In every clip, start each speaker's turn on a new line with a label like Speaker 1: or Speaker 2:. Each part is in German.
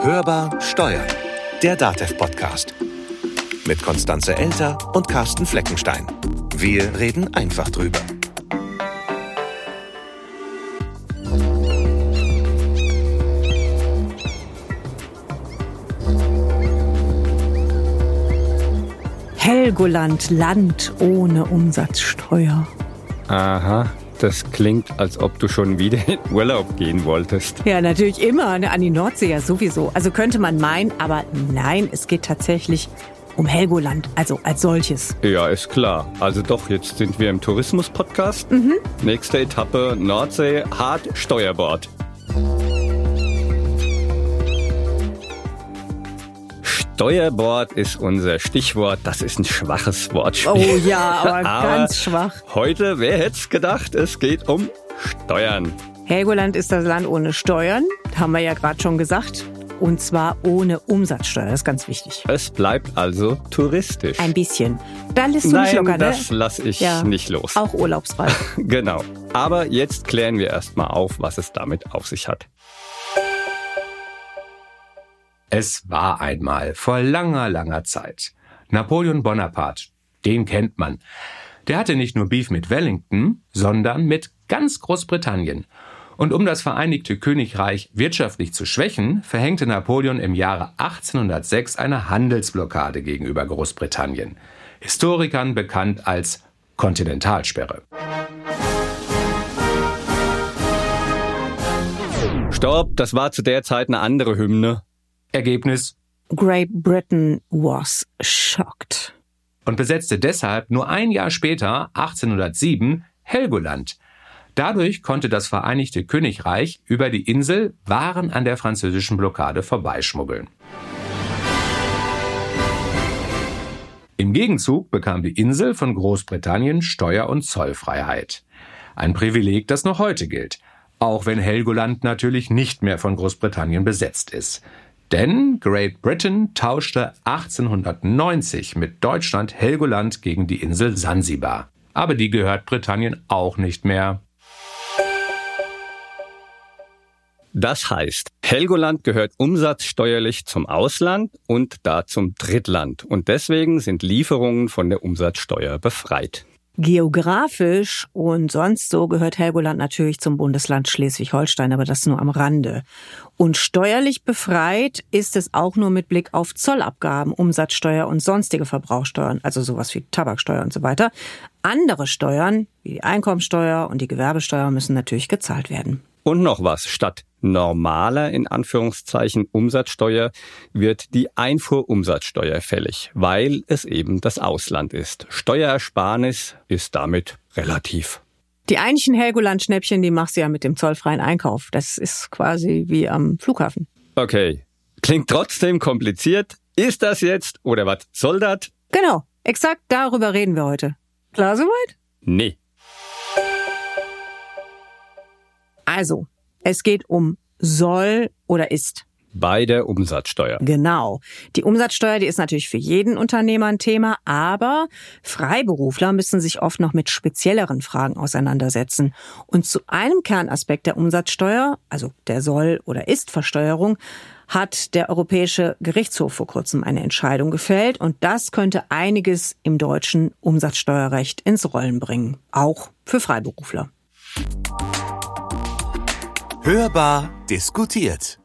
Speaker 1: Hörbar Steuern, der DATEV-Podcast. Mit Konstanze Elter und Carsten Fleckenstein. Wir reden einfach drüber.
Speaker 2: Helgoland, Land ohne Umsatzsteuer.
Speaker 3: Aha, das klingt, als ob du schon wieder in Urlaub gehen wolltest.
Speaker 2: Ja, natürlich immer, ne, an die Nordsee ja sowieso. Also könnte man meinen, aber nein, es geht tatsächlich um Helgoland, also als solches.
Speaker 3: Ja, ist klar. Also doch, jetzt sind wir im Tourismus-Podcast. Mhm. Nächste Etappe Nordsee, hart Steuerbord. Steuerbord ist unser Stichwort. Das ist ein schwaches Wortspiel.
Speaker 2: Oh ja, aber, aber ganz schwach.
Speaker 3: Heute, wer hätte es gedacht, es geht um Steuern.
Speaker 2: Helgoland ist das Land ohne Steuern, haben wir ja gerade schon gesagt. Und zwar ohne Umsatzsteuer, das ist ganz wichtig.
Speaker 3: Es bleibt also touristisch.
Speaker 2: Ein bisschen. Da lässt du
Speaker 3: Nein,
Speaker 2: nicht locker, ne?
Speaker 3: das lasse ich
Speaker 2: Ja.
Speaker 3: nicht los.
Speaker 2: Auch urlaubsfrei.
Speaker 3: Genau. Aber jetzt klären wir erstmal auf, was es damit auf sich hat.
Speaker 4: Es war einmal vor langer, langer Zeit. Napoleon Bonaparte, den kennt man. Der hatte nicht nur Beef mit Wellington, sondern mit ganz Großbritannien. Und um das Vereinigte Königreich wirtschaftlich zu schwächen, verhängte Napoleon im Jahre 1806 eine Handelsblockade gegenüber Großbritannien. Historikern bekannt als Kontinentalsperre.
Speaker 3: Stopp, das war zu der Zeit eine andere Hymne.
Speaker 4: Ergebnis
Speaker 2: Great Britain was shocked.
Speaker 4: und besetzte deshalb nur ein Jahr später, 1807, Helgoland. Dadurch konnte das Vereinigte Königreich über die Insel Waren an der französischen Blockade vorbeischmuggeln. Im Gegenzug bekam die Insel von Großbritannien Steuer- und Zollfreiheit. Ein Privileg, das noch heute gilt, auch wenn Helgoland natürlich nicht mehr von Großbritannien besetzt ist. Denn Great Britain tauschte 1890 mit Deutschland Helgoland gegen die Insel Sansibar. Aber die gehört Britannien auch nicht mehr.
Speaker 3: Das heißt, Helgoland gehört umsatzsteuerlich zum Ausland und da zum Drittland. Und deswegen sind Lieferungen von der Umsatzsteuer befreit.
Speaker 2: Geografisch und sonst so gehört Helgoland natürlich zum Bundesland Schleswig-Holstein, aber das nur am Rande. Und steuerlich befreit ist es auch nur mit Blick auf Zollabgaben, Umsatzsteuer und sonstige Verbrauchsteuern, also sowas wie Tabaksteuer und so weiter. Andere Steuern, wie die Einkommensteuer und die Gewerbesteuer, müssen natürlich gezahlt werden.
Speaker 3: Und noch was, statt normaler, in Anführungszeichen, Umsatzsteuer wird die Einfuhrumsatzsteuer fällig, weil es eben das Ausland ist. Steuerersparnis ist damit relativ.
Speaker 2: Die eigentlichen Helgoland-Schnäppchen, die machst du ja mit dem zollfreien Einkauf. Das ist quasi wie am Flughafen.
Speaker 3: Okay, klingt trotzdem kompliziert. Ist das jetzt oder was soll das?
Speaker 2: Genau, exakt darüber reden wir heute. Klar soweit?
Speaker 3: Nee.
Speaker 2: Also, es geht um soll oder ist.
Speaker 3: Bei der Umsatzsteuer.
Speaker 2: Genau. Die Umsatzsteuer, die ist natürlich für jeden Unternehmer ein Thema, aber Freiberufler müssen sich oft noch mit spezielleren Fragen auseinandersetzen. Und zu einem Kernaspekt der Umsatzsteuer, also der Soll- oder Ist-Versteuerung, hat der Europäische Gerichtshof vor kurzem eine Entscheidung gefällt und das könnte einiges im deutschen Umsatzsteuerrecht ins Rollen bringen, auch für Freiberufler.
Speaker 1: Hörbar diskutiert.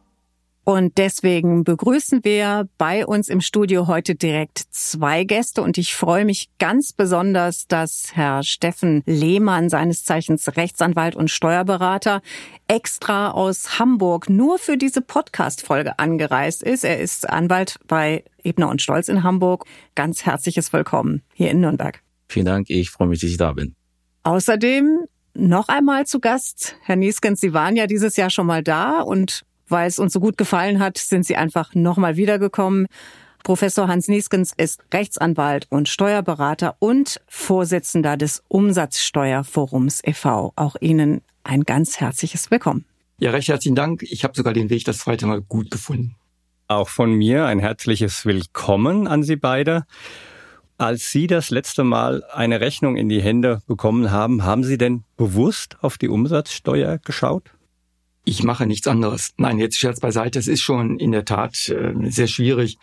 Speaker 2: Und deswegen begrüßen wir bei uns im Studio heute direkt zwei Gäste und ich freue mich ganz besonders, dass Herr Steffen Lehmann, seines Zeichens Rechtsanwalt und Steuerberater, extra aus Hamburg nur für diese Podcast-Folge angereist ist. Er ist Anwalt bei Ebner und Stolz in Hamburg. Ganz herzliches Willkommen hier in Nürnberg.
Speaker 5: Vielen Dank, ich freue mich, dass ich da bin.
Speaker 2: Außerdem noch einmal zu Gast, Herr Nieskens, Sie waren ja dieses Jahr schon mal da und weil es uns so gut gefallen hat, sind Sie einfach nochmal wiedergekommen. Professor Hans Nieskens ist Rechtsanwalt und Steuerberater und Vorsitzender des Umsatzsteuerforums e.V. Auch Ihnen ein ganz herzliches Willkommen.
Speaker 5: Ja, recht herzlichen Dank. Ich habe sogar den Weg das zweite Mal gut gefunden.
Speaker 3: Auch von mir ein herzliches Willkommen an Sie beide. Als Sie das letzte Mal eine Rechnung in die Hände bekommen haben, haben Sie denn bewusst auf die Umsatzsteuer geschaut?
Speaker 5: Ich mache nichts anderes. Nein, jetzt Scherz beiseite. Es ist schon in der Tat äh, sehr schwierig.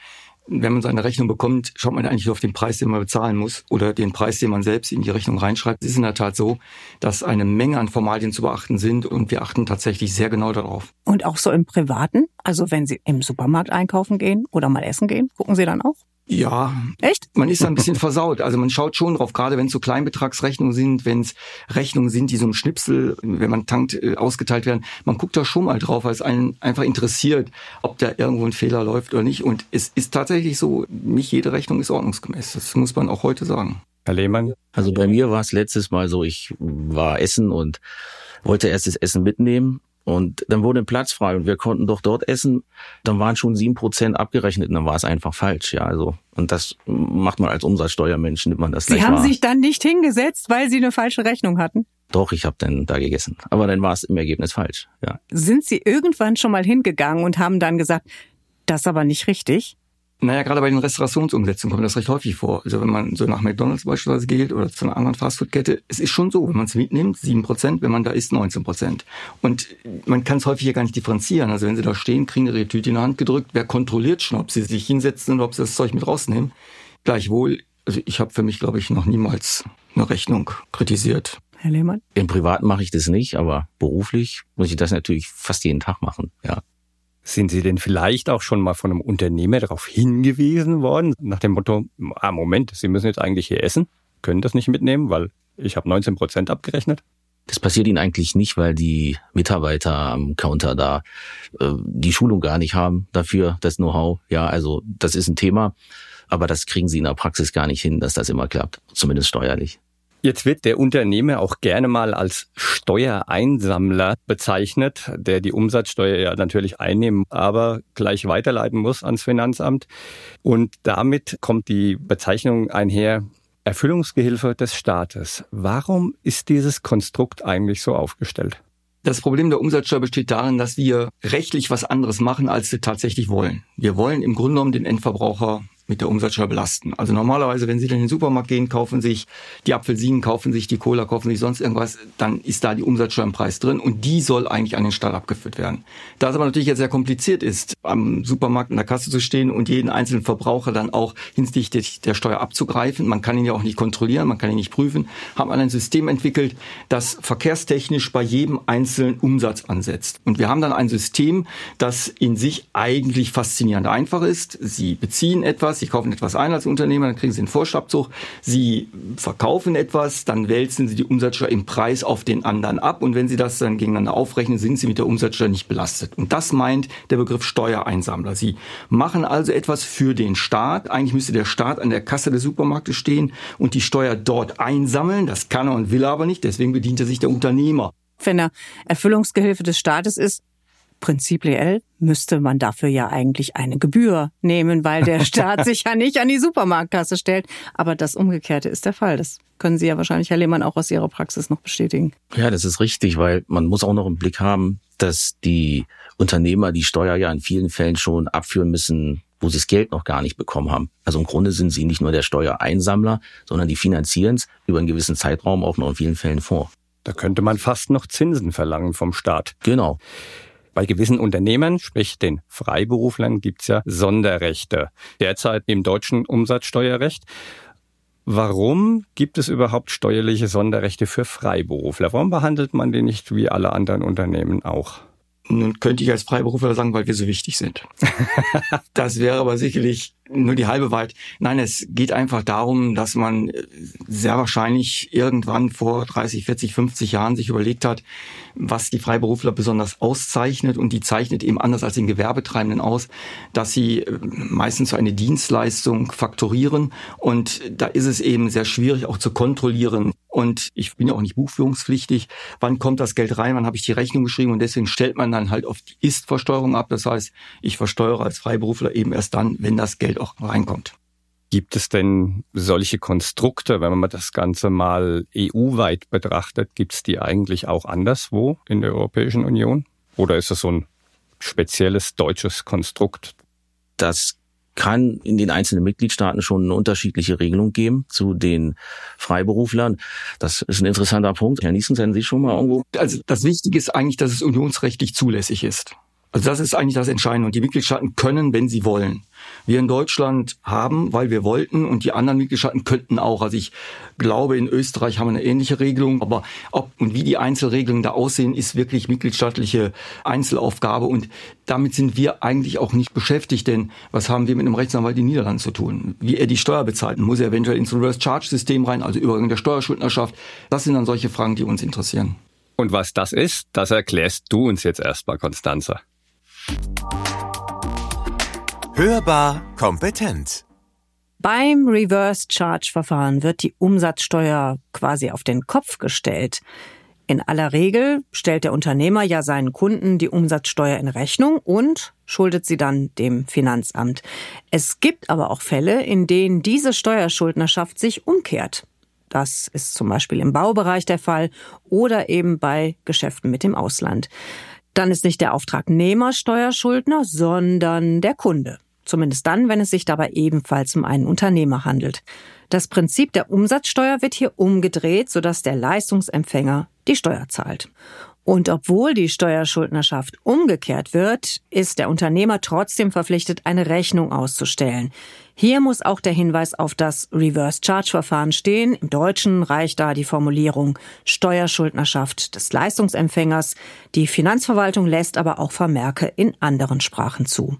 Speaker 5: Wenn man seine Rechnung bekommt, schaut man eigentlich auf den Preis, den man bezahlen muss oder den Preis, den man selbst in die Rechnung reinschreibt. Es ist in der Tat so, dass eine Menge an Formalien zu beachten sind und wir achten tatsächlich sehr genau darauf.
Speaker 2: Und auch so im Privaten? Also wenn Sie im Supermarkt einkaufen gehen oder mal essen gehen, gucken Sie dann auch?
Speaker 5: Ja.
Speaker 2: Echt?
Speaker 5: Man ist da ein bisschen versaut. Also man schaut schon drauf, gerade wenn es so Kleinbetragsrechnungen sind, wenn es Rechnungen sind, die so im Schnipsel, wenn man tankt, äh, ausgeteilt werden. Man guckt da schon mal drauf, weil es einen einfach interessiert, ob da irgendwo ein Fehler läuft oder nicht. Und es ist tatsächlich so, nicht jede Rechnung ist ordnungsgemäß. Das muss man auch heute sagen.
Speaker 3: Herr Lehmann?
Speaker 6: Also bei mir war es letztes Mal so, ich war essen und wollte erst das Essen mitnehmen und dann wurde ein Platz frei und wir konnten doch dort essen. Dann waren schon sieben Prozent abgerechnet und dann war es einfach falsch. Ja, also und das macht man als Umsatzsteuermensch nimmt man das
Speaker 2: Sie haben
Speaker 6: wahr.
Speaker 2: sich dann nicht hingesetzt, weil Sie eine falsche Rechnung hatten.
Speaker 6: Doch, ich habe dann da gegessen, aber dann war es im Ergebnis falsch. Ja.
Speaker 2: Sind Sie irgendwann schon mal hingegangen und haben dann gesagt, das ist aber nicht richtig?
Speaker 5: Naja, gerade bei den Restaurationsumsetzungen kommt das recht häufig vor. Also wenn man so nach McDonalds beispielsweise geht oder zu einer anderen Fastfood-Kette, es ist schon so, wenn man es mitnimmt, sieben Prozent, wenn man da isst, 19 Prozent. Und man kann es häufig ja gar nicht differenzieren. Also wenn sie da stehen, kriegen ihre Tüte in die Hand gedrückt, wer kontrolliert schon, ob sie sich hinsetzen oder ob sie das Zeug mit rausnehmen. Gleichwohl, also ich habe für mich, glaube ich, noch niemals eine Rechnung kritisiert.
Speaker 2: Herr Lehmann?
Speaker 6: Im Privaten mache ich das nicht, aber beruflich muss ich das natürlich fast jeden Tag machen. Ja.
Speaker 3: Sind Sie denn vielleicht auch schon mal von einem Unternehmer darauf hingewiesen worden, nach dem Motto, ah, Moment, Sie müssen jetzt eigentlich hier essen, können das nicht mitnehmen, weil ich habe 19 Prozent abgerechnet?
Speaker 6: Das passiert ihnen eigentlich nicht, weil die Mitarbeiter am Counter da äh, die Schulung gar nicht haben dafür, das Know-how. Ja, also das ist ein Thema, aber das kriegen sie in der Praxis gar nicht hin, dass das immer klappt, zumindest steuerlich.
Speaker 3: Jetzt wird der Unternehmer auch gerne mal als Steuereinsammler bezeichnet, der die Umsatzsteuer ja natürlich einnehmen, aber gleich weiterleiten muss ans Finanzamt. Und damit kommt die Bezeichnung einher, Erfüllungsgehilfe des Staates. Warum ist dieses Konstrukt eigentlich so aufgestellt?
Speaker 5: Das Problem der Umsatzsteuer besteht darin, dass wir rechtlich was anderes machen, als wir tatsächlich wollen. Wir wollen im Grunde genommen den Endverbraucher mit der Umsatzsteuer belasten. Also normalerweise, wenn Sie in den Supermarkt gehen, kaufen sich die Apfelsinen, kaufen sich die Cola, kaufen sich sonst irgendwas, dann ist da die Umsatzsteuer im Preis drin und die soll eigentlich an den Staat abgeführt werden. Da es aber natürlich jetzt sehr kompliziert ist, am Supermarkt in der Kasse zu stehen und jeden einzelnen Verbraucher dann auch hinsichtlich der Steuer abzugreifen, man kann ihn ja auch nicht kontrollieren, man kann ihn nicht prüfen, haben wir ein System entwickelt, das verkehrstechnisch bei jedem einzelnen Umsatz ansetzt. Und wir haben dann ein System, das in sich eigentlich faszinierend einfach ist. Sie beziehen etwas, Sie kaufen etwas ein als Unternehmer, dann kriegen Sie einen Vorschlagzug. Sie verkaufen etwas, dann wälzen Sie die Umsatzsteuer im Preis auf den anderen ab. Und wenn Sie das dann gegeneinander aufrechnen, sind Sie mit der Umsatzsteuer nicht belastet. Und das meint der Begriff Steuereinsammler. Sie machen also etwas für den Staat. Eigentlich müsste der Staat an der Kasse des Supermarktes stehen und die Steuer dort einsammeln. Das kann er und will er aber nicht. Deswegen bedient er sich der Unternehmer.
Speaker 2: Wenn er Erfüllungsgehilfe des Staates ist, prinzipiell müsste man dafür ja eigentlich eine Gebühr nehmen, weil der Staat sich ja nicht an die Supermarktkasse stellt. Aber das Umgekehrte ist der Fall. Das können Sie ja wahrscheinlich, Herr Lehmann, auch aus Ihrer Praxis noch bestätigen.
Speaker 6: Ja, das ist richtig, weil man muss auch noch im Blick haben, dass die Unternehmer die Steuer ja in vielen Fällen schon abführen müssen, wo sie das Geld noch gar nicht bekommen haben. Also im Grunde sind sie nicht nur der Steuereinsammler, sondern die finanzieren es über einen gewissen Zeitraum auch noch in vielen Fällen vor.
Speaker 3: Da könnte man fast noch Zinsen verlangen vom Staat.
Speaker 6: Genau.
Speaker 3: Bei gewissen Unternehmen, sprich den Freiberuflern, gibt's ja Sonderrechte. Derzeit im deutschen Umsatzsteuerrecht. Warum gibt es überhaupt steuerliche Sonderrechte für Freiberufler? Warum behandelt man die nicht wie alle anderen Unternehmen auch?
Speaker 5: Nun könnte ich als Freiberufler sagen, weil wir so wichtig sind. das wäre aber sicherlich nur die halbe Wahrheit. Nein, es geht einfach darum, dass man sehr wahrscheinlich irgendwann vor 30, 40, 50 Jahren sich überlegt hat, was die Freiberufler besonders auszeichnet und die zeichnet eben anders als den Gewerbetreibenden aus, dass sie meistens so eine Dienstleistung faktorieren und da ist es eben sehr schwierig auch zu kontrollieren. Und ich bin ja auch nicht buchführungspflichtig. Wann kommt das Geld rein? Wann habe ich die Rechnung geschrieben? Und deswegen stellt man dann halt auf die Ist-Versteuerung ab. Das heißt, ich versteuere als Freiberufler eben erst dann, wenn das Geld auch reinkommt.
Speaker 3: Gibt es denn solche Konstrukte, wenn man das Ganze mal EU-weit betrachtet, gibt es die eigentlich auch anderswo in der Europäischen Union? Oder ist das so ein spezielles deutsches Konstrukt?
Speaker 6: Das kann in den einzelnen Mitgliedstaaten schon eine unterschiedliche Regelung geben zu den Freiberuflern. Das ist ein interessanter Punkt. Herr Niesen, sind Sie schon mal irgendwo?
Speaker 5: Also das Wichtige ist eigentlich, dass es unionsrechtlich zulässig ist. Also das ist eigentlich das Entscheidende. Und die Mitgliedstaaten können, wenn sie wollen. Wir in Deutschland haben, weil wir wollten, und die anderen Mitgliedstaaten könnten auch. Also ich glaube, in Österreich haben wir eine ähnliche Regelung. Aber ob und wie die Einzelregelungen da aussehen, ist wirklich mitgliedstaatliche Einzelaufgabe. Und damit sind wir eigentlich auch nicht beschäftigt. Denn was haben wir mit einem Rechtsanwalt in den Niederlanden zu tun? Wie er die Steuer bezahlt. Muss er eventuell ins Reverse Charge System rein, also Übergang der Steuerschuldnerschaft? Das sind dann solche Fragen, die uns interessieren.
Speaker 3: Und was das ist, das erklärst du uns jetzt erstmal, Konstanze.
Speaker 1: Hörbar kompetent.
Speaker 2: Beim Reverse Charge Verfahren wird die Umsatzsteuer quasi auf den Kopf gestellt. In aller Regel stellt der Unternehmer ja seinen Kunden die Umsatzsteuer in Rechnung und schuldet sie dann dem Finanzamt. Es gibt aber auch Fälle, in denen diese Steuerschuldnerschaft sich umkehrt. Das ist zum Beispiel im Baubereich der Fall oder eben bei Geschäften mit dem Ausland. Dann ist nicht der Auftragnehmer Steuerschuldner, sondern der Kunde. Zumindest dann, wenn es sich dabei ebenfalls um einen Unternehmer handelt. Das Prinzip der Umsatzsteuer wird hier umgedreht, sodass der Leistungsempfänger die Steuer zahlt. Und obwohl die Steuerschuldnerschaft umgekehrt wird, ist der Unternehmer trotzdem verpflichtet, eine Rechnung auszustellen. Hier muss auch der Hinweis auf das Reverse Charge Verfahren stehen. Im Deutschen reicht da die Formulierung Steuerschuldnerschaft des Leistungsempfängers. Die Finanzverwaltung lässt aber auch Vermerke in anderen Sprachen zu.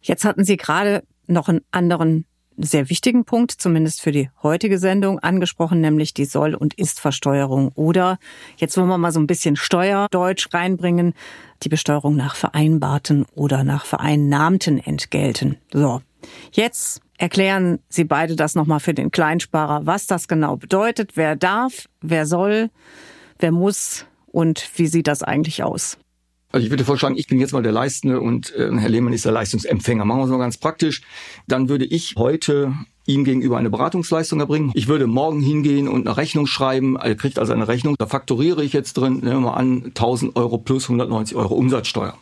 Speaker 2: Jetzt hatten Sie gerade noch einen anderen sehr wichtigen Punkt, zumindest für die heutige Sendung, angesprochen, nämlich die Soll- und Ist-Versteuerung. Oder, jetzt wollen wir mal so ein bisschen Steuerdeutsch reinbringen, die Besteuerung nach vereinbarten oder nach vereinnahmten Entgelten. So, jetzt erklären Sie beide das nochmal für den Kleinsparer, was das genau bedeutet, wer darf, wer soll, wer muss und wie sieht das eigentlich aus?
Speaker 5: Also ich würde vorschlagen, ich bin jetzt mal der Leistende und äh, Herr Lehmann ist der Leistungsempfänger. Machen wir es mal ganz praktisch. Dann würde ich heute ihm gegenüber eine Beratungsleistung erbringen. Ich würde morgen hingehen und eine Rechnung schreiben. Er kriegt also eine Rechnung. Da fakturiere ich jetzt drin, nehmen wir mal an, 1000 Euro plus 190 Euro Umsatzsteuer.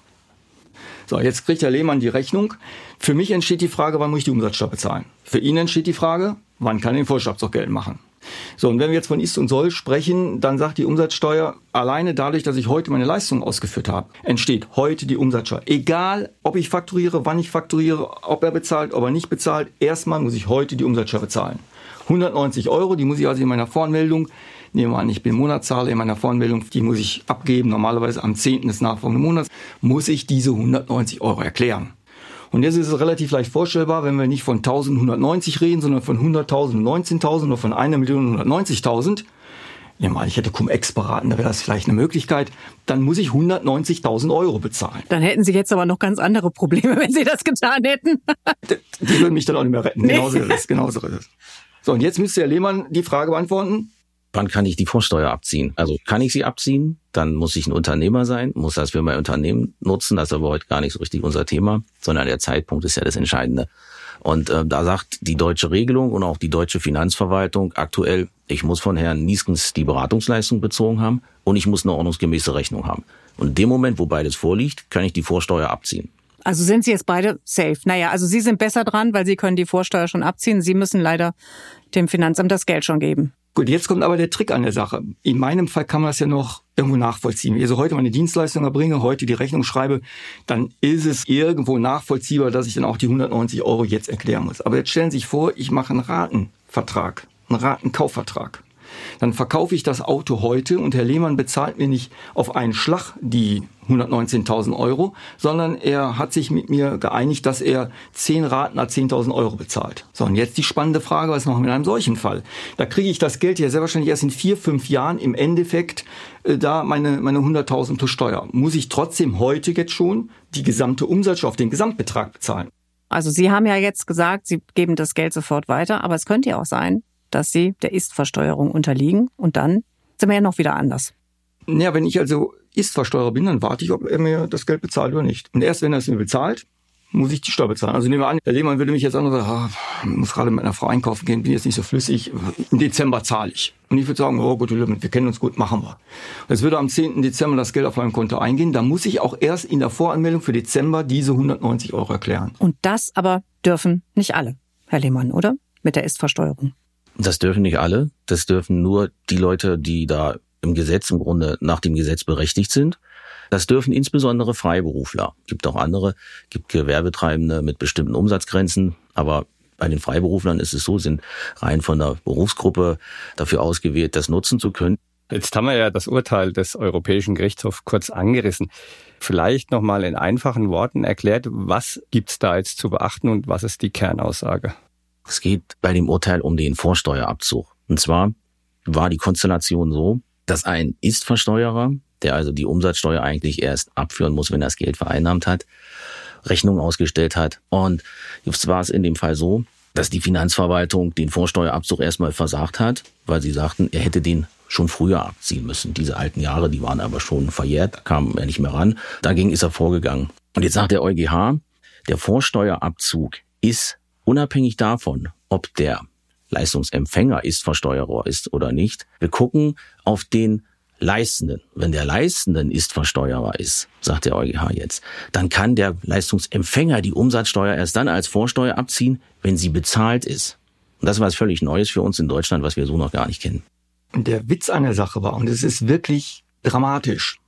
Speaker 5: So, jetzt kriegt Herr Lehmann die Rechnung. Für mich entsteht die Frage, wann muss ich die Umsatzsteuer bezahlen? Für ihn entsteht die Frage, wann kann er den Vorschlagstock geltend machen? So, und wenn wir jetzt von ist und soll sprechen, dann sagt die Umsatzsteuer, alleine dadurch, dass ich heute meine Leistung ausgeführt habe, entsteht heute die Umsatzsteuer. Egal, ob ich fakturiere, wann ich fakturiere, ob er bezahlt, ob er nicht bezahlt, erstmal muss ich heute die Umsatzsteuer bezahlen. 190 Euro, die muss ich also in meiner Voranmeldung, nehmen wir an, ich bin Monatszahler in meiner Voranmeldung, die muss ich abgeben, normalerweise am 10. des nachfolgenden Monats, muss ich diese 190 Euro erklären. Und jetzt ist es relativ leicht vorstellbar, wenn wir nicht von 1190 reden, sondern von 100.000 und 19.000 oder von einer Million 190.000. Ja, mal, ich hätte Cum-Ex beraten, da wäre das vielleicht eine Möglichkeit. Dann muss ich 190.000 Euro bezahlen.
Speaker 2: Dann hätten Sie jetzt aber noch ganz andere Probleme, wenn Sie das getan hätten.
Speaker 5: die, die würden mich dann auch nicht mehr retten. Nee. Genauso ist es. Genauso ist es. So, und jetzt müsste Herr Lehmann die Frage beantworten.
Speaker 6: Wann kann ich die Vorsteuer abziehen? Also kann ich sie abziehen? Dann muss ich ein Unternehmer sein, muss das für mein Unternehmen nutzen. Das ist aber heute gar nicht so richtig unser Thema, sondern der Zeitpunkt ist ja das Entscheidende. Und äh, da sagt die deutsche Regelung und auch die deutsche Finanzverwaltung aktuell, ich muss von Herrn Nieskens die Beratungsleistung bezogen haben und ich muss eine ordnungsgemäße Rechnung haben. Und in dem Moment, wo beides vorliegt, kann ich die Vorsteuer abziehen.
Speaker 2: Also sind Sie jetzt beide safe? Naja, also Sie sind besser dran, weil Sie können die Vorsteuer schon abziehen. Sie müssen leider dem Finanzamt das Geld schon geben.
Speaker 5: Gut, jetzt kommt aber der Trick an der Sache. In meinem Fall kann man das ja noch irgendwo nachvollziehen. Wenn ich also heute meine Dienstleistung erbringe, heute die Rechnung schreibe, dann ist es irgendwo nachvollziehbar, dass ich dann auch die 190 Euro jetzt erklären muss. Aber jetzt stellen Sie sich vor, ich mache einen Ratenvertrag, einen Ratenkaufvertrag dann verkaufe ich das Auto heute und Herr Lehmann bezahlt mir nicht auf einen Schlag die 119.000 Euro, sondern er hat sich mit mir geeinigt, dass er zehn Raten à 10.000 Euro bezahlt. So, und jetzt die spannende Frage, was machen wir in einem solchen Fall? Da kriege ich das Geld ja sehr wahrscheinlich erst in vier, fünf Jahren im Endeffekt äh, da meine, meine 100.000 plus Steuer. Muss ich trotzdem heute jetzt schon die gesamte Umsatzsteuer auf den Gesamtbetrag bezahlen?
Speaker 2: Also Sie haben ja jetzt gesagt, Sie geben das Geld sofort weiter, aber es könnte ja auch sein, dass sie der Ist-Versteuerung unterliegen. Und dann sind wir ja noch wieder anders.
Speaker 5: Ja, wenn ich also Ist-Versteuerer bin, dann warte ich, ob er mir das Geld bezahlt oder nicht. Und erst wenn er es mir bezahlt, muss ich die Steuer bezahlen. Also nehmen wir an, der Lehmann würde mich jetzt an und sagen, ah, ich muss gerade mit einer Frau einkaufen gehen, bin jetzt nicht so flüssig, im Dezember zahle ich. Und ich würde sagen, oh gut, wir kennen uns gut, machen wir. Es würde am 10. Dezember das Geld auf meinem Konto eingehen, dann muss ich auch erst in der Voranmeldung für Dezember diese 190 Euro erklären.
Speaker 2: Und das aber dürfen nicht alle, Herr Lehmann, oder? Mit der Ist-Versteuerung.
Speaker 6: Das dürfen nicht alle. Das dürfen nur die Leute, die da im Gesetz im Grunde nach dem Gesetz berechtigt sind. Das dürfen insbesondere Freiberufler. Gibt auch andere, gibt Gewerbetreibende mit bestimmten Umsatzgrenzen, aber bei den Freiberuflern ist es so, sind rein von der Berufsgruppe dafür ausgewählt, das nutzen zu können.
Speaker 3: Jetzt haben wir ja das Urteil des Europäischen Gerichtshofs kurz angerissen. Vielleicht nochmal in einfachen Worten erklärt, was gibt's da jetzt zu beachten und was ist die Kernaussage?
Speaker 6: Es geht bei dem Urteil um den Vorsteuerabzug. Und zwar war die Konstellation so, dass ein Ist-Versteuerer, der also die Umsatzsteuer eigentlich erst abführen muss, wenn er das Geld vereinnahmt hat, Rechnung ausgestellt hat. Und jetzt war es in dem Fall so, dass die Finanzverwaltung den Vorsteuerabzug erstmal versagt hat, weil sie sagten, er hätte den schon früher abziehen müssen. Diese alten Jahre, die waren aber schon verjährt, da kam er nicht mehr ran. Dagegen ist er vorgegangen. Und jetzt sagt der EuGH, der Vorsteuerabzug ist unabhängig davon, ob der Leistungsempfänger ist Versteuerer ist oder nicht. Wir gucken auf den Leistenden. Wenn der Leistenden ist Versteuerer ist, sagt der EuGH jetzt, dann kann der Leistungsempfänger die Umsatzsteuer erst dann als Vorsteuer abziehen, wenn sie bezahlt ist. Und das war was völlig Neues für uns in Deutschland, was wir so noch gar nicht kennen.
Speaker 5: Der Witz an der Sache war, und es ist wirklich dramatisch,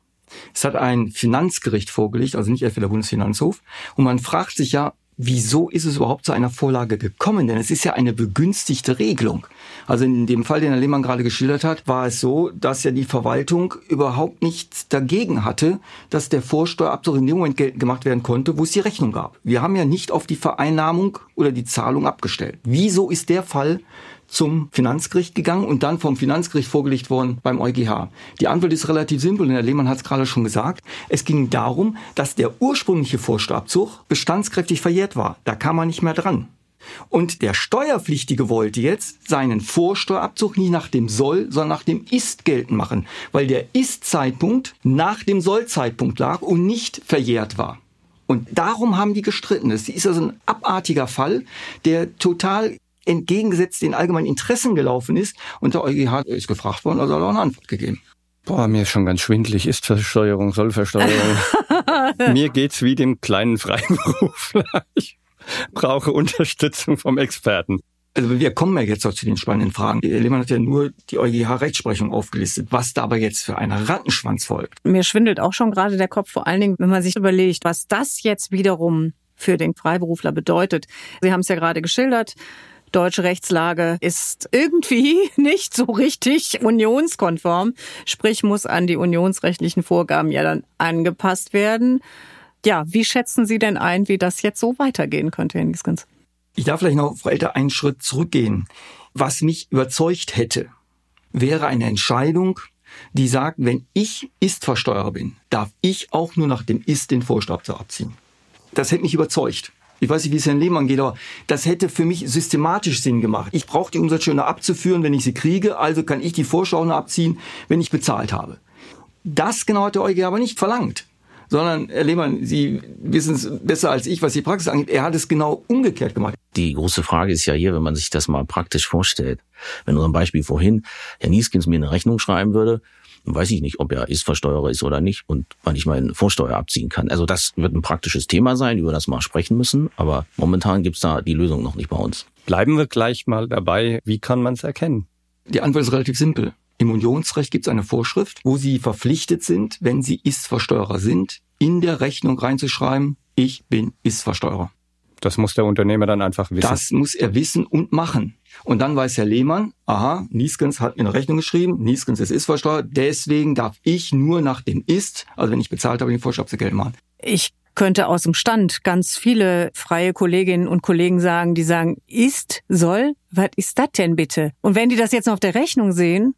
Speaker 5: es hat ein Finanzgericht vorgelegt, also nicht etwa der Bundesfinanzhof, und man fragt sich ja, wieso ist es überhaupt zu einer Vorlage gekommen? Denn es ist ja eine begünstigte Regelung. Also in dem Fall, den Herr Lehmann gerade geschildert hat, war es so, dass ja die Verwaltung überhaupt nichts dagegen hatte, dass der Vorsteuerabzug in dem Moment gemacht werden konnte, wo es die Rechnung gab. Wir haben ja nicht auf die Vereinnahmung oder die Zahlung abgestellt. Wieso ist der Fall zum Finanzgericht gegangen und dann vom Finanzgericht vorgelegt worden beim EuGH. Die Antwort ist relativ simpel und Herr Lehmann hat es gerade schon gesagt. Es ging darum, dass der ursprüngliche Vorsteuerabzug bestandskräftig verjährt war. Da kam man nicht mehr dran. Und der Steuerpflichtige wollte jetzt seinen Vorsteuerabzug nicht nach dem Soll, sondern nach dem Ist geltend machen, weil der Ist-Zeitpunkt nach dem Soll-Zeitpunkt lag und nicht verjährt war. Und darum haben die gestritten. Das ist also ein abartiger Fall, der total entgegengesetzt den allgemeinen Interessen gelaufen ist. Und der EuGH ist gefragt worden, also hat er auch eine Antwort gegeben.
Speaker 3: Boah, mir ist schon ganz schwindlig. Ist Versteuerung, soll Versteuerung. mir geht's wie dem kleinen Freiberufler. Ich brauche Unterstützung vom Experten.
Speaker 5: Also wir kommen ja jetzt auch zu den spannenden Fragen. Lehmann hat ja nur die EuGH-Rechtsprechung aufgelistet, was da aber jetzt für ein Rattenschwanz folgt.
Speaker 2: Mir schwindelt auch schon gerade der Kopf, vor allen Dingen, wenn man sich überlegt, was das jetzt wiederum für den Freiberufler bedeutet. Sie haben es ja gerade geschildert deutsche Rechtslage ist irgendwie nicht so richtig unionskonform, sprich muss an die unionsrechtlichen Vorgaben ja dann angepasst werden. Ja, wie schätzen Sie denn ein, wie das jetzt so weitergehen könnte, Herr Nieskens?
Speaker 5: Ich darf vielleicht noch, Frau Elter, einen Schritt zurückgehen. Was mich überzeugt hätte, wäre eine Entscheidung, die sagt, wenn ich Ist-Versteuerer bin, darf ich auch nur nach dem Ist den Vorsteuer abziehen. Das hätte mich überzeugt. Ich weiß nicht, wie es Herrn Lehmann geht, aber das hätte für mich systematisch Sinn gemacht. Ich brauche die Umsatzsteuer abzuführen, wenn ich sie kriege, also kann ich die Vorschau abziehen, wenn ich bezahlt habe. Das genau hat der EuGH aber nicht verlangt. Sondern, Herr Lehmann, Sie wissen es besser als ich, was die Praxis angeht. Er hat es genau umgekehrt gemacht.
Speaker 6: Die große Frage ist ja hier, wenn man sich das mal praktisch vorstellt. Wenn unser Beispiel vorhin Herr Nieskins mir eine Rechnung schreiben würde, weiß ich nicht, ob er Ist-Versteuerer ist oder nicht und wann ich meine Vorsteuer abziehen kann. Also das wird ein praktisches Thema sein, über das wir mal sprechen müssen, aber momentan gibt's da die Lösung noch nicht bei uns.
Speaker 3: Bleiben wir gleich mal dabei, wie kann man es erkennen?
Speaker 5: Die Antwort ist relativ simpel. Im Unionsrecht gibt es eine Vorschrift, wo Sie verpflichtet sind, wenn Sie Ist-Versteuerer sind, in der Rechnung reinzuschreiben, ich bin Ist-Versteuerer.
Speaker 3: Das muss der Unternehmer dann einfach wissen.
Speaker 5: Das muss er wissen und machen. Und dann weiß Herr Lehmann, aha, Nieskens hat mir eine Rechnung geschrieben, Nieskens ist ist-versteuert, deswegen darf ich nur nach dem Ist, also wenn ich bezahlt habe, den Vorschabsgeld machen.
Speaker 2: Ich könnte aus dem Stand ganz viele freie Kolleginnen und Kollegen sagen, die sagen, ist, soll, was ist das denn bitte? Und wenn die das jetzt noch auf der Rechnung sehen,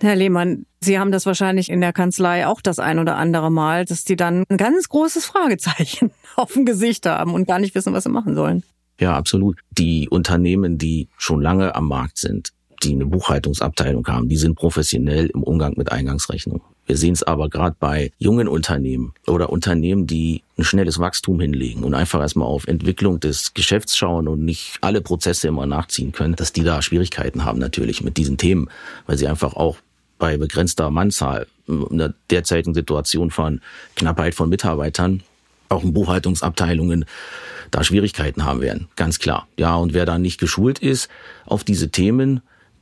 Speaker 2: Herr Lehmann, Sie haben das wahrscheinlich in der Kanzlei auch das ein oder andere Mal, dass die dann ein ganz großes Fragezeichen auf dem Gesicht haben und gar nicht wissen, was sie machen sollen.
Speaker 6: Ja, absolut. Die Unternehmen, die schon lange am Markt sind, die eine Buchhaltungsabteilung haben, die sind professionell im Umgang mit Eingangsrechnung. Wir sehen es aber gerade bei jungen Unternehmen oder Unternehmen, die ein schnelles Wachstum hinlegen und einfach erstmal auf Entwicklung des Geschäfts schauen und nicht alle Prozesse immer nachziehen können, dass die da Schwierigkeiten haben natürlich mit diesen Themen, weil sie einfach auch bei begrenzter Mannzahl in der derzeitigen Situation von Knappheit von Mitarbeitern auch in Buchhaltungsabteilungen da Schwierigkeiten haben werden, ganz klar. Ja, und wer da nicht geschult ist auf diese Themen,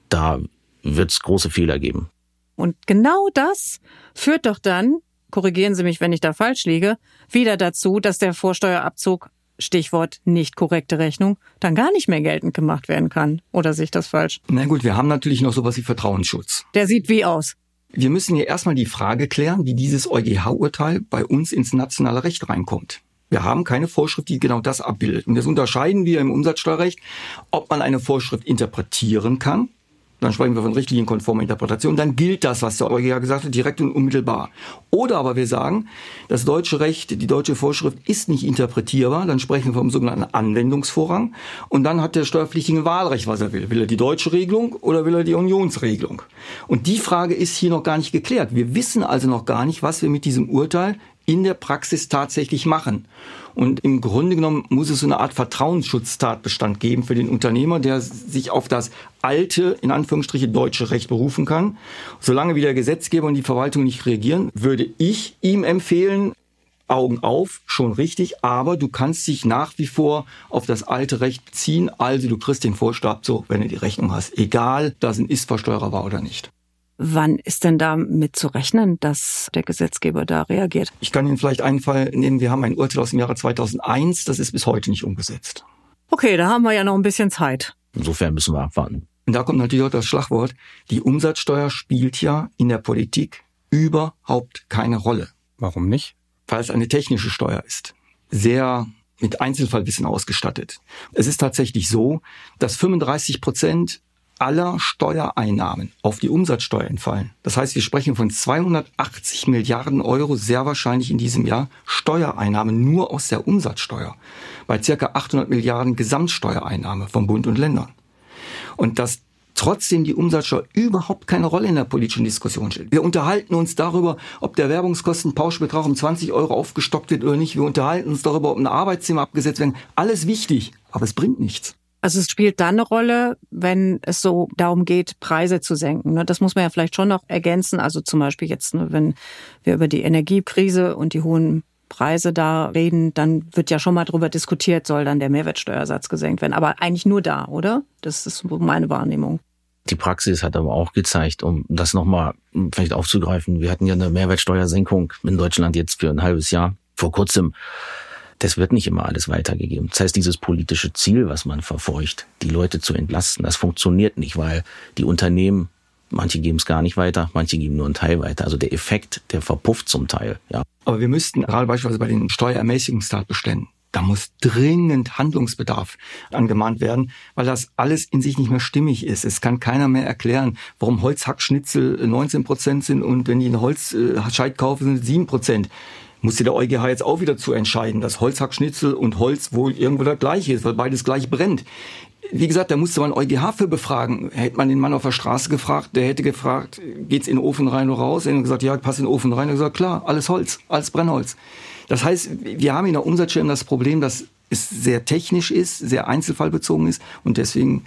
Speaker 6: da wird es große Fehler geben.
Speaker 2: Und genau das führt doch dann, korrigieren Sie mich, wenn ich da falsch liege, wieder dazu, dass der Vorsteuerabzug Stichwort nicht korrekte Rechnung, dann gar nicht mehr geltend gemacht werden kann. Oder sehe ich das falsch?
Speaker 5: Na gut, wir haben natürlich noch sowas wie Vertrauensschutz.
Speaker 2: Der sieht wie aus?
Speaker 5: Wir müssen hier erstmal die Frage klären, wie dieses EuGH-Urteil bei uns ins nationale Recht reinkommt. Wir haben keine Vorschrift, die genau das abbildet. Und das unterscheiden wir im Umsatzsteuerrecht, ob man eine Vorschrift interpretieren kann dann sprechen wir von richtlinienkonformer Interpretation, dann gilt das, was der EuGH gesagt hat, direkt und unmittelbar. Oder aber wir sagen, das deutsche Recht, die deutsche Vorschrift ist nicht interpretierbar, dann sprechen wir vom sogenannten Anwendungsvorrang und dann hat der Steuerpflichtige Wahlrecht, was er will. Will er die deutsche Regelung oder will er die Unionsregelung? Und die Frage ist hier noch gar nicht geklärt. Wir wissen also noch gar nicht, was wir mit diesem Urteil in der Praxis tatsächlich machen. Und im Grunde genommen muss es so eine Art Vertrauensschutztatbestand geben für den Unternehmer, der sich auf das alte, in Anführungsstriche, deutsche Recht berufen kann. Solange wie der Gesetzgeber und die Verwaltung nicht reagieren, würde ich ihm empfehlen, Augen auf, schon richtig, aber du kannst dich nach wie vor auf das alte Recht beziehen. Also du kriegst den Vorstab so, wenn du die Rechnung hast. Egal, dass ein Ist-Versteuerer war oder nicht.
Speaker 2: Wann ist denn damit zu rechnen, dass der Gesetzgeber da reagiert?
Speaker 5: Ich kann Ihnen vielleicht einen Fall nehmen. Wir haben ein Urteil aus dem Jahre 2001, das ist bis heute nicht umgesetzt.
Speaker 2: Okay, da haben wir ja noch ein bisschen Zeit.
Speaker 6: Insofern müssen wir abwarten.
Speaker 5: Und da kommt natürlich auch das Schlagwort. Die Umsatzsteuer spielt ja in der Politik überhaupt keine Rolle.
Speaker 3: Warum nicht?
Speaker 5: Weil es eine technische Steuer ist. Sehr mit Einzelfallwissen ausgestattet. Es ist tatsächlich so, dass 35 Prozent aller Steuereinnahmen auf die Umsatzsteuer entfallen. Das heißt, wir sprechen von 280 Milliarden Euro sehr wahrscheinlich in diesem Jahr Steuereinnahmen nur aus der Umsatzsteuer. Bei circa 800 Milliarden Gesamtsteuereinnahme von Bund und Ländern. Und dass trotzdem die Umsatzsteuer überhaupt keine Rolle in der politischen Diskussion spielt. Wir unterhalten uns darüber, ob der Werbungskostenpauschbetrag um 20 Euro aufgestockt wird oder nicht. Wir unterhalten uns darüber, ob ein Arbeitszimmer abgesetzt werden. Alles wichtig, aber es bringt nichts.
Speaker 2: Also es spielt dann eine Rolle, wenn es so darum geht, Preise zu senken. Ne? Das muss man ja vielleicht schon noch ergänzen. Also zum Beispiel jetzt, ne, wenn wir über die Energiekrise und die hohen Preise da reden, dann wird ja schon mal darüber diskutiert, soll dann der Mehrwertsteuersatz gesenkt werden. Aber eigentlich nur da, oder? Das ist meine Wahrnehmung.
Speaker 6: Die Praxis hat aber auch gezeigt, um das nochmal vielleicht aufzugreifen, wir hatten ja eine Mehrwertsteuersenkung in Deutschland jetzt für ein halbes Jahr vor kurzem das wird nicht immer alles weitergegeben. Das heißt, dieses politische Ziel, was man verfolgt, die Leute zu entlasten, das funktioniert nicht, weil die Unternehmen, manche geben es gar nicht weiter, manche geben nur einen Teil weiter. Also der Effekt, der verpufft zum Teil, ja.
Speaker 5: Aber wir müssten gerade beispielsweise bei den Steuerermäßigungstatbeständen da muss dringend Handlungsbedarf angemahnt werden, weil das alles in sich nicht mehr stimmig ist. Es kann keiner mehr erklären, warum Holzhackschnitzel 19 Prozent sind und wenn die ein Holzscheit kaufen, sind es 7 Prozent musste der EuGH jetzt auch wieder zu entscheiden, dass Holzhackschnitzel und Holz wohl irgendwo das gleiche ist, weil beides gleich brennt. Wie gesagt, da musste man EuGH für befragen. Hätte man den Mann auf der Straße gefragt, der hätte gefragt, geht's in den Ofen rein oder raus? Er hätte gesagt, ja, passt in den Ofen rein. Er hat gesagt, klar, alles Holz, alles Brennholz. Das heißt, wir haben in der Umsatzsteuer das Problem, dass es sehr technisch ist, sehr einzelfallbezogen ist und deswegen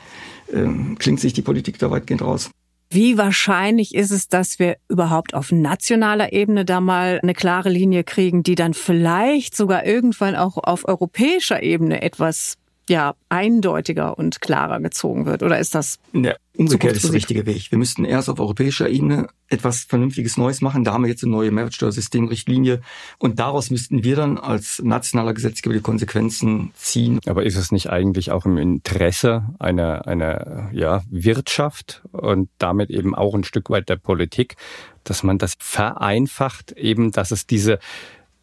Speaker 5: ähm, klingt sich die Politik da weitgehend raus.
Speaker 2: Wie wahrscheinlich ist es, dass wir überhaupt auf nationaler Ebene da mal eine klare Linie kriegen, die dann vielleicht sogar irgendwann auch auf europäischer Ebene etwas ja eindeutiger und klarer gezogen wird? Oder ist das?
Speaker 5: Ja, umgekehrt ist der richtige Weg. Wir müssten erst auf europäischer Ebene etwas Vernünftiges Neues machen. Da haben wir jetzt eine neue Mehrwertsteuersystemrichtlinie und daraus müssten wir dann als nationaler Gesetzgeber die Konsequenzen ziehen.
Speaker 3: Aber ist es nicht eigentlich auch im Interesse einer, einer ja, Wirtschaft und damit eben auch ein Stück weit der Politik, dass man das vereinfacht, eben, dass es diese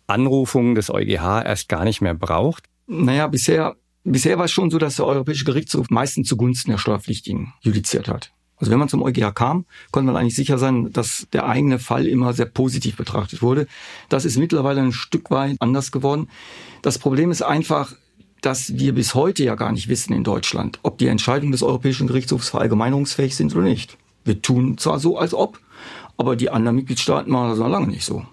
Speaker 3: Anrufungen des EuGH erst gar nicht mehr braucht?
Speaker 5: Naja, bisher Bisher war es schon so, dass der Europäische Gerichtshof meistens zugunsten der Steuerpflichtigen judiziert hat. Also wenn man zum EuGH kam, konnte man eigentlich sicher sein, dass der eigene Fall immer sehr positiv betrachtet wurde. Das ist mittlerweile ein Stück weit anders geworden. Das Problem ist einfach, dass wir bis heute ja gar nicht wissen in Deutschland, ob die Entscheidungen des Europäischen Gerichtshofs verallgemeinerungsfähig sind oder nicht. Wir tun zwar so, als ob, Aber die anderen Mitgliedstaaten machen das noch lange nicht so.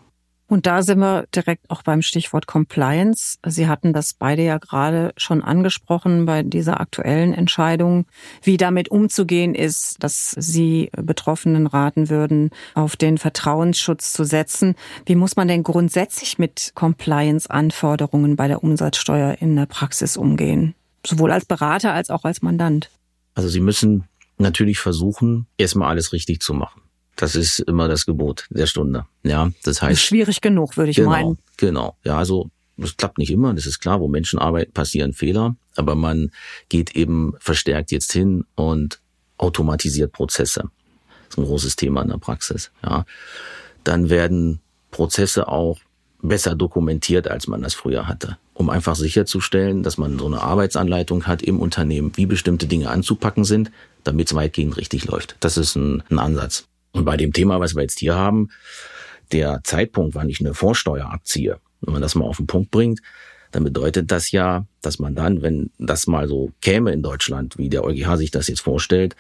Speaker 2: Und da sind wir direkt auch beim Stichwort Compliance. Sie hatten das beide ja gerade schon angesprochen bei dieser aktuellen Entscheidung, wie damit umzugehen ist, dass Sie Betroffenen raten würden, auf den Vertrauensschutz zu setzen. Wie muss man denn grundsätzlich mit Compliance-Anforderungen bei der Umsatzsteuer in der Praxis umgehen? Sowohl als Berater als auch als Mandant.
Speaker 6: Also Sie müssen natürlich versuchen, erstmal alles richtig zu machen. Das ist immer das Gebot der Stunde. Ja, das heißt.
Speaker 2: Ist schwierig genug, würde ich
Speaker 6: genau,
Speaker 2: meinen.
Speaker 6: Genau. Ja, also das klappt nicht immer, das ist klar, wo Menschen arbeiten, passieren Fehler, aber man geht eben verstärkt jetzt hin und automatisiert Prozesse. Das ist ein großes Thema in der Praxis. Ja. Dann werden Prozesse auch besser dokumentiert, als man das früher hatte, um einfach sicherzustellen, dass man so eine Arbeitsanleitung hat im Unternehmen, wie bestimmte Dinge anzupacken sind, damit es weitgehend richtig läuft. Das ist ein, ein Ansatz. Und bei dem Thema, was wir jetzt hier haben, der Zeitpunkt, wann ich eine Vorsteuer abziehe, wenn man das mal auf den Punkt bringt, dann bedeutet das ja, dass man dann, wenn das mal so käme in Deutschland, wie der EuGH sich das jetzt vorstellt,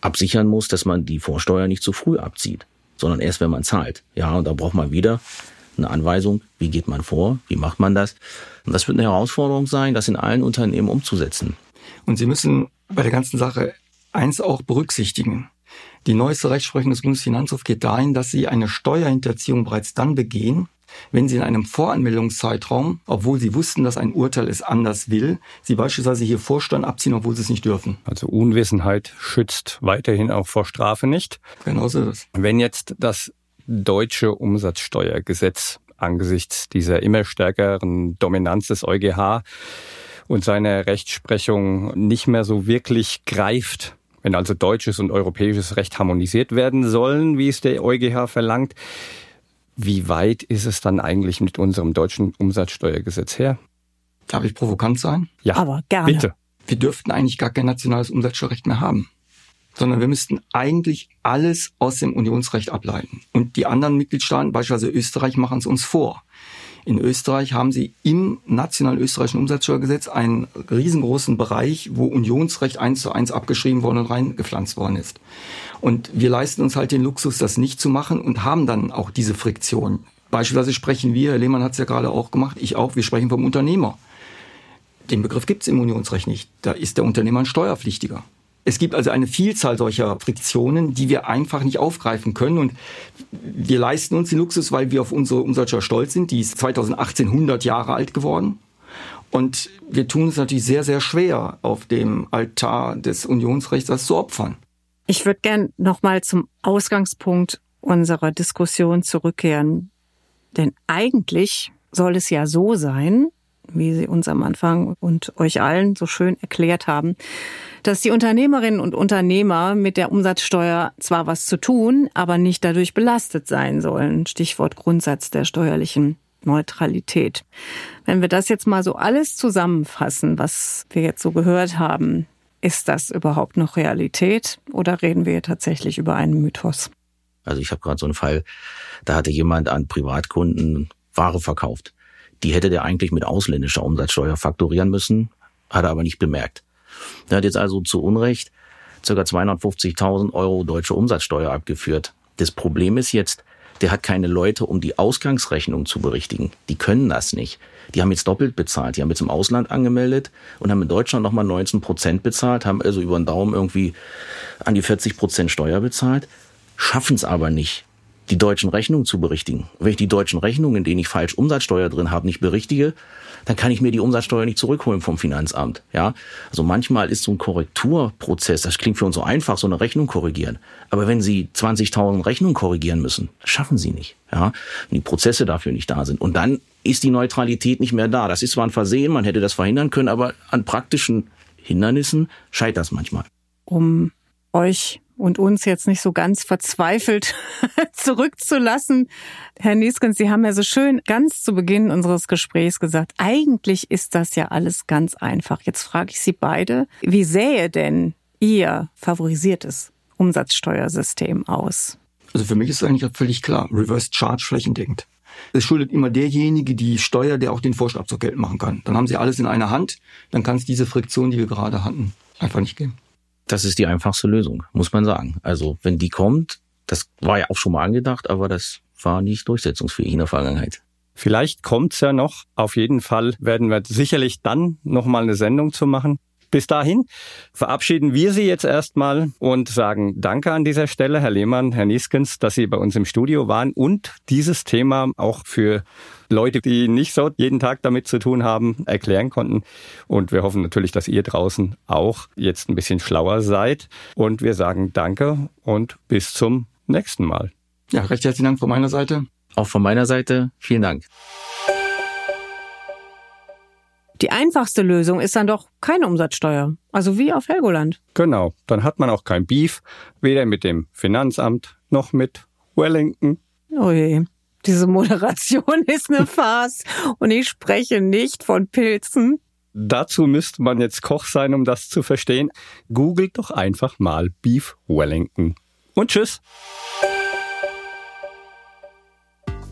Speaker 6: absichern muss, dass man die Vorsteuer nicht zu früh abzieht, sondern erst, wenn man zahlt. Ja, und da braucht man wieder eine Anweisung, wie geht man vor, wie macht man das. Und das wird eine Herausforderung sein, das in allen Unternehmen umzusetzen.
Speaker 5: Und Sie müssen bei der ganzen Sache eins auch berücksichtigen. Die neueste Rechtsprechung des Bundesfinanzhofs geht dahin, dass Sie eine Steuerhinterziehung bereits dann begehen, wenn Sie in einem Voranmeldungszeitraum, obwohl Sie wussten, dass ein Urteil es anders will, Sie beispielsweise hier Vorstand abziehen, obwohl Sie es nicht dürfen.
Speaker 3: Also Unwissenheit schützt weiterhin auch vor Strafe nicht.
Speaker 5: Genau so ist es.
Speaker 3: Wenn jetzt das deutsche Umsatzsteuergesetz angesichts dieser immer stärkeren Dominanz des EuGH und seiner Rechtsprechung nicht mehr so wirklich greift, wenn also deutsches und europäisches Recht harmonisiert werden sollen, wie es der EuGH verlangt, wie weit ist es dann eigentlich mit unserem deutschen Umsatzsteuergesetz her?
Speaker 5: Darf ich provokant sein?
Speaker 3: Ja,
Speaker 2: Aber gerne.
Speaker 3: bitte.
Speaker 5: Wir dürften eigentlich gar kein nationales Umsatzsteuerrecht mehr haben, sondern wir müssten eigentlich alles aus dem Unionsrecht ableiten. Und die anderen Mitgliedstaaten, beispielsweise Österreich, machen es uns vor. In Österreich haben sie im nationalen österreichischen Umsatzsteuergesetz einen riesengroßen Bereich, wo Unionsrecht eins zu eins abgeschrieben worden und reingepflanzt worden ist. Und wir leisten uns halt den Luxus, das nicht zu machen und haben dann auch diese Friktion. Beispielsweise sprechen wir, Herr Lehmann hat es ja gerade auch gemacht, ich auch, wir sprechen vom Unternehmer. Den Begriff gibt es im Unionsrecht nicht. Da ist der Unternehmer ein Steuerpflichtiger. Es gibt also eine Vielzahl solcher Friktionen, die wir einfach nicht aufgreifen können. Und wir leisten uns den Luxus, weil wir auf unsere Umsatzsteuer stolz sind. Die ist 2018 100 Jahre alt geworden. Und wir tun es natürlich sehr, sehr schwer, auf dem Altar des Unionsrechts das zu opfern.
Speaker 2: Ich würde gern nochmal zum Ausgangspunkt unserer Diskussion zurückkehren. Denn eigentlich soll es ja so sein, wie Sie uns am Anfang und euch allen so schön erklärt haben, dass die Unternehmerinnen und Unternehmer mit der Umsatzsteuer zwar was zu tun, aber nicht dadurch belastet sein sollen. Stichwort Grundsatz der steuerlichen Neutralität. Wenn wir das jetzt mal so alles zusammenfassen, was wir jetzt so gehört haben, ist das überhaupt noch Realität oder reden wir tatsächlich über einen Mythos?
Speaker 6: Also ich habe gerade so einen Fall, da hatte jemand an Privatkunden Ware verkauft. Die hätte der eigentlich mit ausländischer Umsatzsteuer fakturieren müssen, hat er aber nicht bemerkt. Der hat jetzt also zu Unrecht ca. 250.000 Euro deutsche Umsatzsteuer abgeführt. Das Problem ist jetzt, der hat keine Leute, um die Ausgangsrechnung zu berichtigen. Die können das nicht. Die haben jetzt doppelt bezahlt. Die haben jetzt im Ausland angemeldet und haben in Deutschland nochmal 19 Prozent bezahlt, haben also über den Daumen irgendwie an die 40 Prozent Steuer bezahlt, schaffen es aber nicht, die deutschen Rechnungen zu berichtigen. Wenn ich die deutschen Rechnungen, in denen ich falsch Umsatzsteuer drin habe, nicht berichtige, dann kann ich mir die Umsatzsteuer nicht zurückholen vom Finanzamt. Ja, also manchmal ist so ein Korrekturprozess, das klingt für uns so einfach, so eine Rechnung korrigieren. Aber wenn Sie 20.000 Rechnungen korrigieren müssen, schaffen Sie nicht. Ja, wenn die Prozesse dafür nicht da sind. Und dann ist die Neutralität nicht mehr da. Das ist zwar ein Versehen, man hätte das verhindern können, aber an praktischen Hindernissen scheitert das manchmal.
Speaker 2: Um euch und uns jetzt nicht so ganz verzweifelt zurückzulassen. Herr Nieskens, Sie haben ja so schön ganz zu Beginn unseres Gesprächs gesagt, eigentlich ist das ja alles ganz einfach. Jetzt frage ich Sie beide, wie sähe denn Ihr favorisiertes Umsatzsteuersystem aus?
Speaker 5: Also für mich ist es eigentlich völlig klar, Reverse Charge flächendeckend. Es schuldet immer derjenige die Steuer, der auch den Vorschlag Geld machen kann. Dann haben Sie alles in einer Hand, dann kann es diese Friktion, die wir gerade hatten, einfach nicht geben.
Speaker 6: Das ist die einfachste Lösung, muss man sagen. Also wenn die kommt, Das war ja auch schon mal angedacht, aber das war nicht durchsetzungsfähig in der Vergangenheit.
Speaker 3: Vielleicht kommt's ja noch. Auf jeden Fall werden wir sicherlich dann nochmal eine Sendung zu machen. Bis dahin verabschieden wir Sie jetzt erstmal und sagen Danke an dieser Stelle, Herr Lehmann, Herr Nieskens, dass Sie bei uns im Studio waren und dieses Thema auch für Leute, die nicht so jeden Tag damit zu tun haben, erklären konnten. Und wir hoffen natürlich, dass ihr draußen auch jetzt ein bisschen schlauer seid. Und wir sagen Danke und bis zum nächsten Mal.
Speaker 5: Ja, recht herzlichen Dank von meiner Seite.
Speaker 6: Auch von meiner Seite vielen Dank.
Speaker 2: Die einfachste Lösung ist dann doch keine Umsatzsteuer. Also wie auf Helgoland.
Speaker 3: Genau, dann hat man auch kein Beef, weder mit dem Finanzamt noch mit Wellington.
Speaker 2: Oh je. Diese Moderation ist eine Farce und ich spreche nicht von Pilzen.
Speaker 3: Dazu müsste man jetzt Koch sein, um das zu verstehen. Googelt doch einfach mal Beef Wellington. Und tschüss.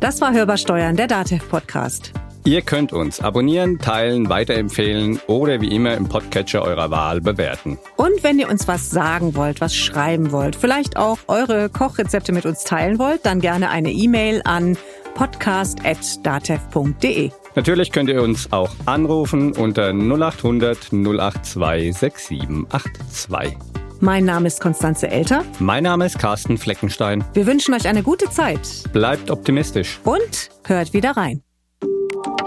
Speaker 2: Das war Hörbar Steuern, der DATEV Podcast.
Speaker 3: Ihr könnt uns abonnieren, teilen, weiterempfehlen oder wie immer im Podcatcher eurer Wahl bewerten.
Speaker 2: Und wenn ihr uns was sagen wollt, was schreiben wollt, vielleicht auch eure Kochrezepte mit uns teilen wollt, dann gerne eine E-Mail an podcast.datev.de.
Speaker 3: Natürlich könnt ihr uns auch anrufen unter 0800 082 6782.
Speaker 2: Mein Name ist Konstanze Elter.
Speaker 3: Mein Name ist Carsten Fleckenstein.
Speaker 2: Wir wünschen euch eine gute Zeit.
Speaker 3: Bleibt optimistisch.
Speaker 2: Und hört wieder rein.